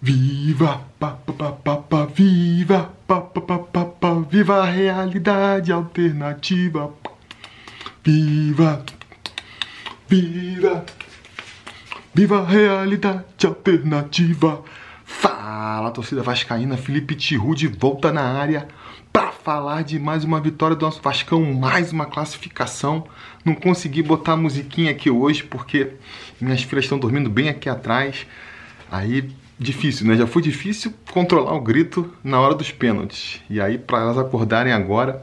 Viva, pa, pa, pa, pa, pa, viva, pa, pa, pa, pa, pa, viva a realidade alternativa. Viva, viva, viva a realidade alternativa. Fala, torcida vascaína, Felipe Tiru de volta na área para falar de mais uma vitória do nosso Vascão, mais uma classificação. Não consegui botar a musiquinha aqui hoje porque minhas filhas estão dormindo bem aqui atrás. Aí difícil, né? Já foi difícil controlar o grito na hora dos pênaltis. E aí para elas acordarem agora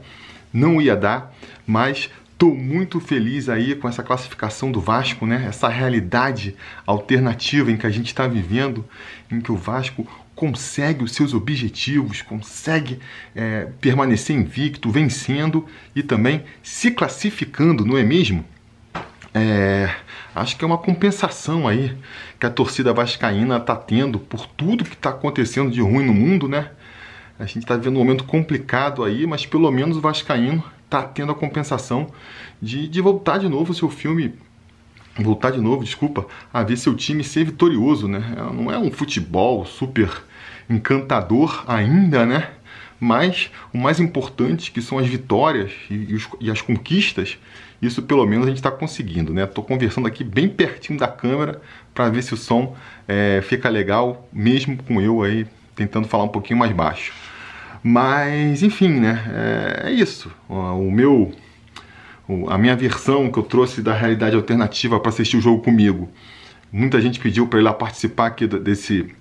não ia dar, mas Tô muito feliz aí com essa classificação do Vasco, né? Essa realidade alternativa em que a gente está vivendo, em que o Vasco consegue os seus objetivos, consegue é, permanecer invicto, vencendo e também se classificando, não é mesmo? É, acho que é uma compensação aí que a torcida vascaína está tendo por tudo que está acontecendo de ruim no mundo, né? A gente está vivendo um momento complicado aí, mas pelo menos o vascaíno está tendo a compensação de, de voltar de novo o seu filme voltar de novo, desculpa, a ver seu time ser vitorioso, né? Não é um futebol super encantador ainda, né? Mas o mais importante, que são as vitórias e, os, e as conquistas, isso pelo menos a gente está conseguindo, né? Estou conversando aqui bem pertinho da câmera para ver se o som é, fica legal, mesmo com eu aí tentando falar um pouquinho mais baixo. Mas, enfim, né? É, é isso. O meu a minha versão que eu trouxe da realidade alternativa para assistir o jogo comigo. Muita gente pediu para ir lá participar aqui desse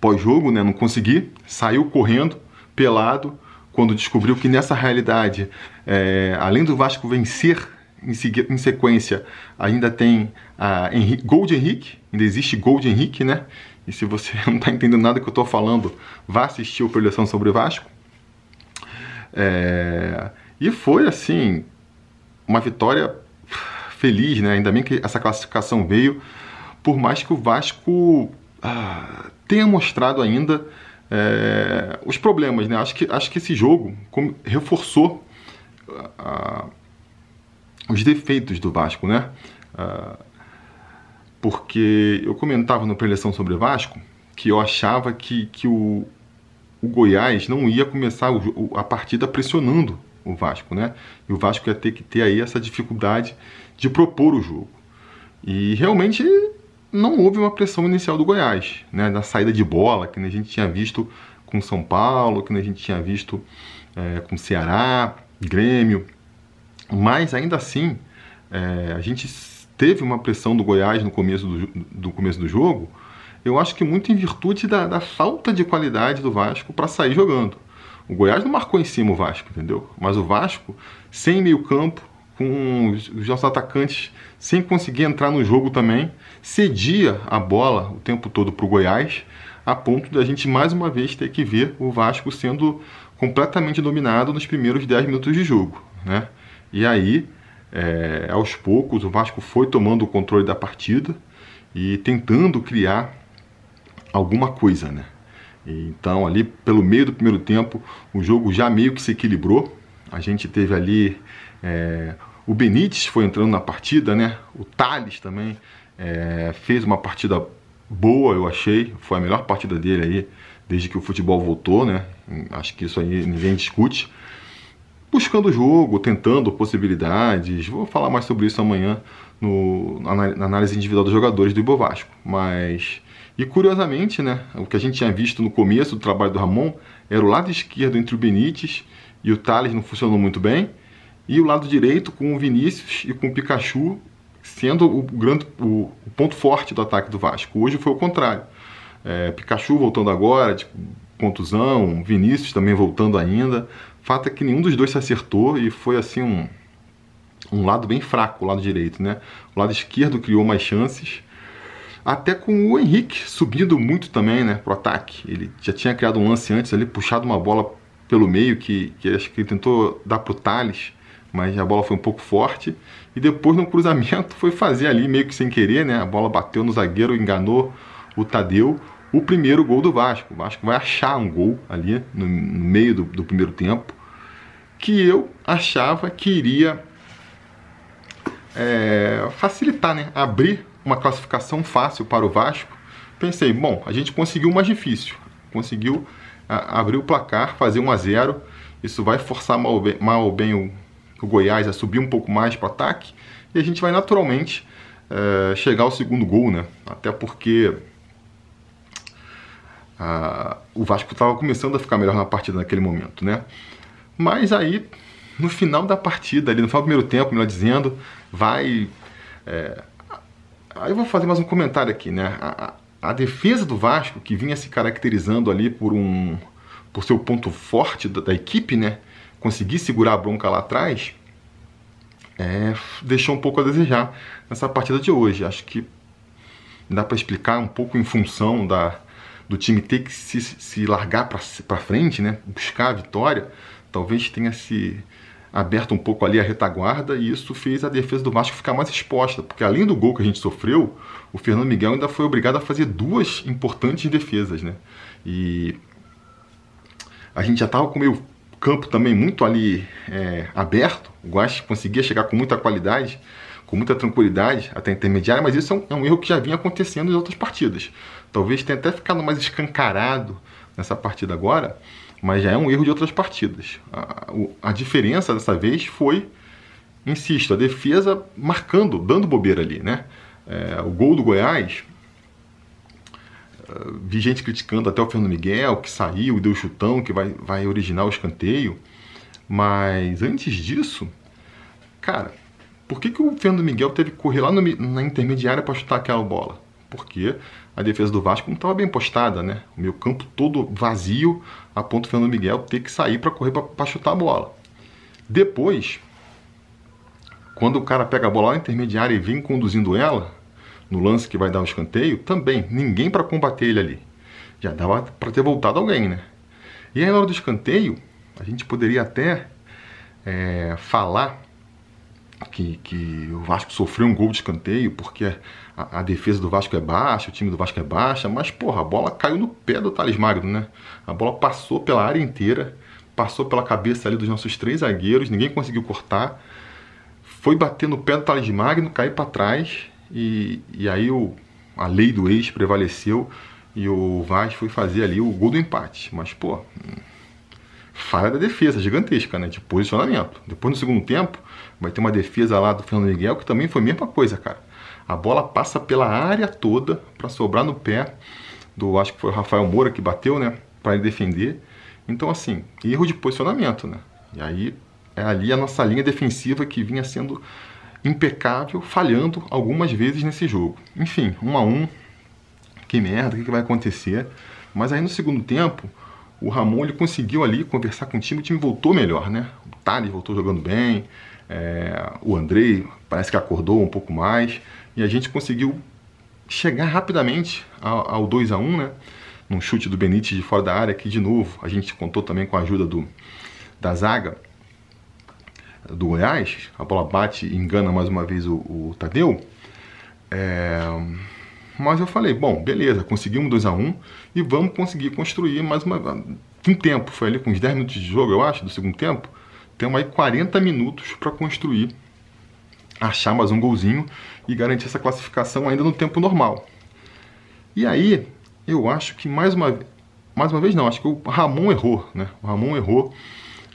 pós-jogo, né? Não consegui, saiu correndo, pelado, quando descobriu que nessa realidade, é, além do Vasco vencer em, em, sequência, ainda tem a Henrique, gol de Henrique, ainda existe gol de Henrique, né? E se você não está entendendo nada que eu estou falando, vá assistir o Preleção sobre o Vasco. É, e foi assim, uma vitória feliz, né? Ainda bem que essa classificação veio, por mais que o Vasco ah, tenha mostrado ainda é, os problemas, né? Acho que, acho que esse jogo reforçou ah, os defeitos do Vasco, né? Ah, porque eu comentava no preleção sobre o Vasco que eu achava que, que o, o Goiás não ia começar a partida pressionando o Vasco, né? E o Vasco ia ter que ter aí essa dificuldade de propor o jogo. E realmente não houve uma pressão inicial do Goiás, né? Na saída de bola, que a gente tinha visto com São Paulo, que a gente tinha visto é, com Ceará, Grêmio. Mas ainda assim, é, a gente teve uma pressão do Goiás no começo do, do começo do jogo. Eu acho que muito em virtude da, da falta de qualidade do Vasco para sair jogando. O Goiás não marcou em cima o Vasco, entendeu? Mas o Vasco, sem meio campo, com os nossos atacantes sem conseguir entrar no jogo também, cedia a bola o tempo todo para o Goiás, a ponto de a gente mais uma vez ter que ver o Vasco sendo completamente dominado nos primeiros 10 minutos de jogo. Né? E aí, é, aos poucos, o Vasco foi tomando o controle da partida e tentando criar alguma coisa. Né? Então, ali pelo meio do primeiro tempo, o jogo já meio que se equilibrou. A gente teve ali é, o Benítez foi entrando na partida, né? O Thales também é, fez uma partida boa, eu achei. Foi a melhor partida dele aí desde que o futebol voltou, né? Acho que isso aí ninguém discute. Buscando o jogo, tentando possibilidades. Vou falar mais sobre isso amanhã no, na análise individual dos jogadores do Ibovasco. Mas e curiosamente, né, o que a gente tinha visto no começo do trabalho do Ramon era o lado esquerdo entre o Benítez e o Thales não funcionou muito bem, e o lado direito com o Vinícius e com o Pikachu sendo o, grande, o, o ponto forte do ataque do Vasco. Hoje foi o contrário. É, Pikachu voltando agora, de contusão, Vinícius também voltando ainda. Fato é que nenhum dos dois se acertou e foi assim um, um lado bem fraco, o lado direito, né? O lado esquerdo criou mais chances até com o Henrique subindo muito também, né, pro ataque. Ele já tinha criado um lance antes ali, puxado uma bola pelo meio, que, que acho que ele tentou dar pro Thales, mas a bola foi um pouco forte. E depois no cruzamento foi fazer ali meio que sem querer, né? A bola bateu no zagueiro, enganou o Tadeu. O primeiro gol do Vasco. O Vasco vai achar um gol ali no, no meio do, do primeiro tempo. Que eu achava que iria é, facilitar, né? Abrir uma classificação fácil para o Vasco, pensei, bom, a gente conseguiu o mais difícil. Conseguiu a, abrir o placar, fazer 1 a 0 Isso vai forçar mal mal ou bem o, o Goiás a subir um pouco mais para o ataque. E a gente vai naturalmente é, chegar ao segundo gol, né? Até porque a, o Vasco estava começando a ficar melhor na partida naquele momento, né? Mas aí, no final da partida, ali no final do primeiro tempo, melhor dizendo, vai. É, aí eu vou fazer mais um comentário aqui, né? A, a, a, defesa do Vasco, que vinha se caracterizando ali por um. por ser o ponto forte da, da equipe, né? Conseguir segurar a bronca lá atrás, é, deixou um pouco a desejar nessa partida de hoje. Acho que dá para explicar um pouco em função da, do time ter que se, se largar para frente, né? buscar a vitória. Talvez tenha se aberto um pouco ali a retaguarda e isso fez a defesa do Vasco ficar mais exposta, porque além do gol que a gente sofreu, o Fernando Miguel ainda foi obrigado a fazer duas importantes defesas, né? E a gente já estava com meio campo também muito ali é, aberto, o Guache conseguia chegar com muita qualidade, com muita tranquilidade até intermediária, mas isso é um, é um, erro que já vinha acontecendo em outras partidas. Talvez tenha até ficado mais escancarado nessa partida agora, mas já é um erro de outras partidas. A, a diferença dessa vez foi, insisto, a defesa marcando, dando bobeira ali, né? É, o gol do Goiás vi gente criticando até o Fernando Miguel, que saiu, deu chutão, que vai, vai originar o escanteio. Mas antes disso, cara, por que, que o Fernando Miguel teve que correr lá no, na intermediária para chutar aquela bola? Porque a defesa do Vasco não estava bem postada, né? O meu campo todo vazio, a ponto do Fernando Miguel ter que sair para correr para chutar a bola. Depois, quando o cara pega a bola na intermediária e vem conduzindo ela, no lance que vai dar o escanteio, também ninguém para combater ele ali. Já dava para ter voltado alguém, né? E aí na hora do escanteio, a gente poderia até é, falar que, que o Vasco sofreu um gol de escanteio porque a, a, defesa do Vasco é baixa, o time do Vasco é baixa, mas porra, a bola caiu no pé do Thales Magno, né? A bola passou pela área inteira, passou pela cabeça ali dos nossos três zagueiros, ninguém conseguiu cortar, foi bater no pé do Thales Magno, cair para trás e, e aí o, a lei do ex prevaleceu e o Vaz foi fazer ali o gol do empate. Mas, pô, falha da defesa gigantesca, né? De posicionamento. Depois no segundo tempo, vai ter uma defesa lá do Fernando Miguel que também foi a mesma coisa, cara. A bola passa pela área toda para sobrar no pé do, acho que foi o Rafael Moura que bateu, né? Para ele defender. Então, assim, erro de posicionamento, né? E aí é ali a nossa linha defensiva que vinha sendo impecável, falhando algumas vezes nesse jogo. Enfim, um a um, que merda, o que vai acontecer? Mas aí no segundo tempo, o Ramon ele conseguiu ali conversar com o time, o time voltou melhor, né? O Thales voltou jogando bem, é, o Andrei parece que acordou um pouco mais, e a gente conseguiu chegar rapidamente ao, ao 2 a 1 né? Num chute do Benítez de fora da área, que de novo a gente contou também com a ajuda do, da zaga do Goiás, a bola bate e engana mais uma vez o, o Tadeu. É, mas eu falei, bom, beleza, conseguimos 2 a 1 um, e vamos conseguir construir mais uma, um tempo. Foi ali com uns 10 minutos de jogo, eu acho, do segundo tempo. Temos aí 40 minutos para construir, achar mais um golzinho e garantir essa classificação ainda no tempo normal. E aí, eu acho que mais uma, mais uma vez não, acho que o Ramon errou, né? O Ramon errou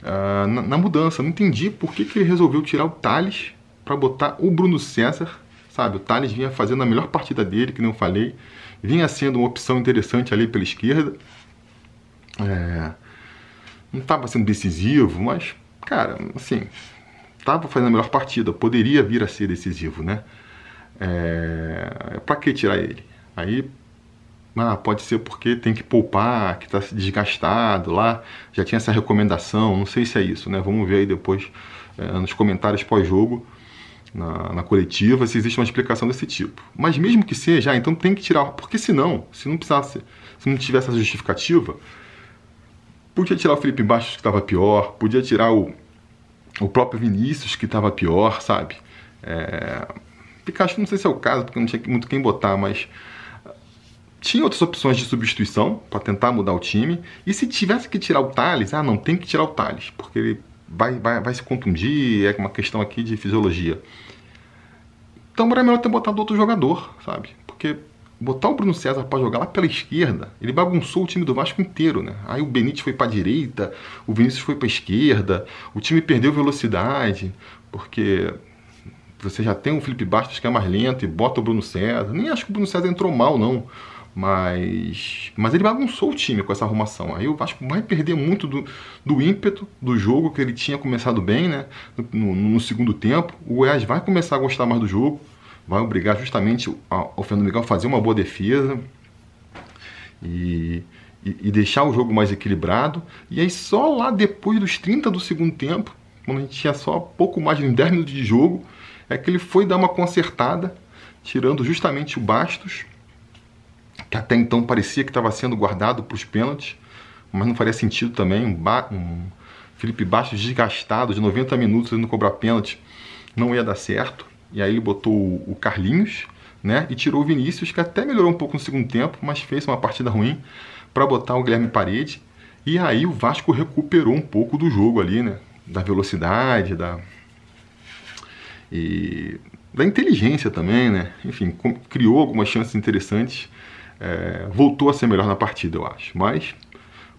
uh, na, na, mudança. Não entendi por que, que ele resolveu tirar o Thales para botar o Bruno César, sabe? O Thales vinha fazendo a melhor partida dele, que não falei, vinha sendo uma opção interessante ali pela esquerda. É, não estava sendo decisivo, mas, cara, assim, estava fazendo a melhor partida, poderia vir a ser decisivo, né? É, para que tirar ele? Aí ah, pode ser porque tem que poupar, que está desgastado lá. Já tinha essa recomendação, não sei se é isso, né? Vamos ver aí depois é, nos comentários pós-jogo, na, na, coletiva, se existe uma explicação desse tipo. Mas mesmo que seja, ah, então tem que tirar, porque senão, se não precisasse, se não tivesse essa justificativa, podia tirar o Felipe Baixo que estava pior, podia tirar o, o próprio Vinícius que estava pior, sabe? É, Pikachu não sei se é o caso, porque não tinha muito quem botar, mas tinha outras opções de substituição para tentar mudar o time. E se tivesse que tirar o Thales, ah, não tem que tirar o Thales, porque ele vai, vai, vai se contundir, é uma questão aqui de fisiologia. Então era melhor ter botado outro jogador, sabe? Porque botar o Bruno César para jogar lá pela esquerda, ele bagunçou o time do Vasco inteiro, né? Aí o Benítez foi para direita, o Vinícius foi para esquerda, o time perdeu velocidade, porque você já tem um Felipe Bastos que é mais lento e bota o Bruno César. Nem acho que o Bruno César entrou mal, não. Mas, mas ele bagunçou o time com essa arrumação. Aí o Vasco vai perder muito do, do ímpeto do jogo que ele tinha começado bem, né? No, no, segundo tempo. O Goiás vai começar a gostar mais do jogo, vai obrigar justamente o Fernando Miguel a fazer uma boa defesa e, e, e, deixar o jogo mais equilibrado. E aí só lá depois dos 30 do segundo tempo, quando a gente tinha só pouco mais de 10 minutos de jogo, é que ele foi dar uma consertada, tirando justamente o Bastos que até então parecia que estava sendo guardado para os pênaltis, mas não faria sentido também. Um, ba um Felipe Bastos desgastado de 90 minutos indo cobrar pênalti não ia dar certo. E aí ele botou o Carlinhos né, e tirou o Vinícius, que até melhorou um pouco no segundo tempo, mas fez uma partida ruim para botar o Guilherme Parede. E aí o Vasco recuperou um pouco do jogo ali, né? Da velocidade, da. E da inteligência também, né? Enfim, criou algumas chances interessantes é, voltou a ser melhor na partida, eu acho. Mas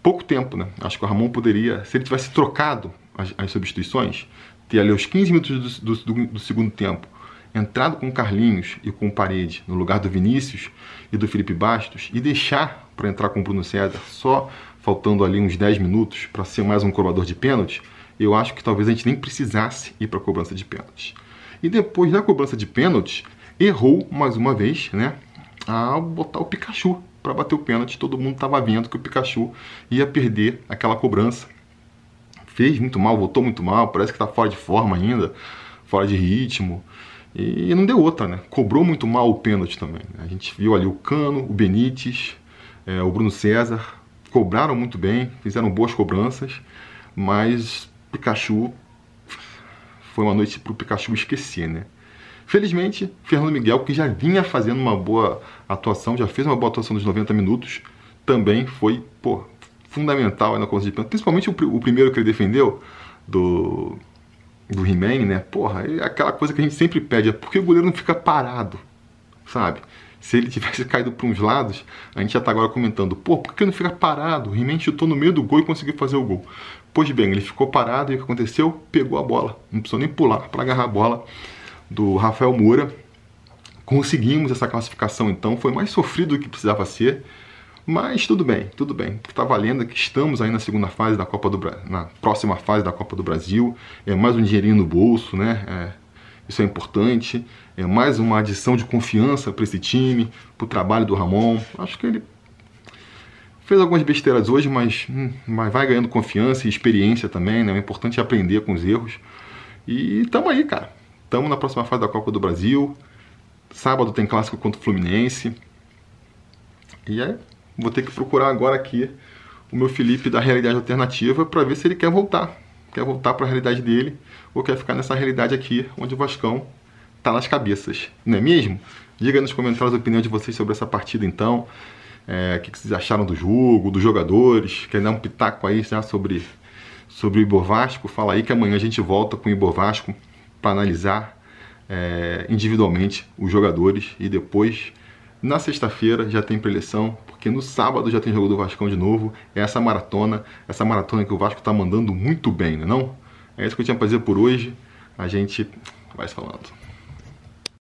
pouco tempo, né? Acho que o Ramon poderia, se ele tivesse trocado as, as substituições, ter ali os 15 minutos do, do, do, segundo tempo, entrado com o Carlinhos e com o Parede no lugar do Vinícius e do Felipe Bastos e deixar para entrar com o Bruno César só faltando ali uns 10 minutos para ser mais um cobrador de pênalti, eu acho que talvez a gente nem precisasse ir para a cobrança de pênaltis. E depois da cobrança de pênaltis, errou mais uma vez, né? A botar o Pikachu para bater o pênalti. Todo mundo estava vendo que o Pikachu ia perder aquela cobrança. Fez muito mal, voltou muito mal, parece que está fora de forma ainda, fora de ritmo. E não deu outra, né? Cobrou muito mal o pênalti também. Né? A gente viu ali o Cano, o Benítez, é, o Bruno César, cobraram muito bem, fizeram boas cobranças, mas Pikachu foi uma noite para o Pikachu esquecer, né? Felizmente, Fernando Miguel, que já vinha fazendo uma boa atuação, já fez uma boa atuação dos 90 minutos, também foi pô, fundamental na coisa de pênalti. Principalmente o, o, primeiro que ele defendeu, do, do He-Man, né? Porra, é aquela coisa que a gente sempre pede, é porque o goleiro não fica parado, sabe? Se ele tivesse caído para uns lados, a gente já está agora comentando, pô, por que ele não fica parado? O He-Man chutou no meio do gol e conseguiu fazer o gol. Pois bem, ele ficou parado e o que aconteceu? Pegou a bola. Não precisou nem pular para agarrar a bola do Rafael Moura. Conseguimos essa classificação então, foi mais sofrido do que precisava ser, mas tudo bem, tudo bem. O que está valendo é que estamos aí na segunda fase da Copa do na próxima fase da Copa do Brasil. É mais um dinheirinho no bolso, né? É, isso é importante. É mais uma adição de confiança para esse time, para o trabalho do Ramon. Acho que ele fez algumas besteiras hoje, mas, hum, mas vai ganhando confiança e experiência também, né? O importante é aprender com os erros. E estamos aí, cara. Estamos na próxima fase da Copa do Brasil. Sábado tem clássico contra o Fluminense. E aí, vou ter que procurar agora aqui o meu Felipe da realidade alternativa para ver se ele quer voltar. Quer voltar para a realidade dele ou quer ficar nessa realidade aqui onde o Vascão tá nas cabeças, não é mesmo? Diga nos comentários a opinião de vocês sobre essa partida então. É, o que vocês acharam do jogo, dos jogadores? Quer dar um pitaco aí já sobre, sobre o Ibor Vasco? Fala aí que amanhã a gente volta com o Ibor Vasco para analisar é, individualmente os jogadores e depois na sexta-feira já tem preleção, porque no sábado já tem jogo do Vascão de novo. É essa maratona, essa maratona que o Vasco está mandando muito bem, não é não? É isso que eu tinha para dizer por hoje. A gente vai falando.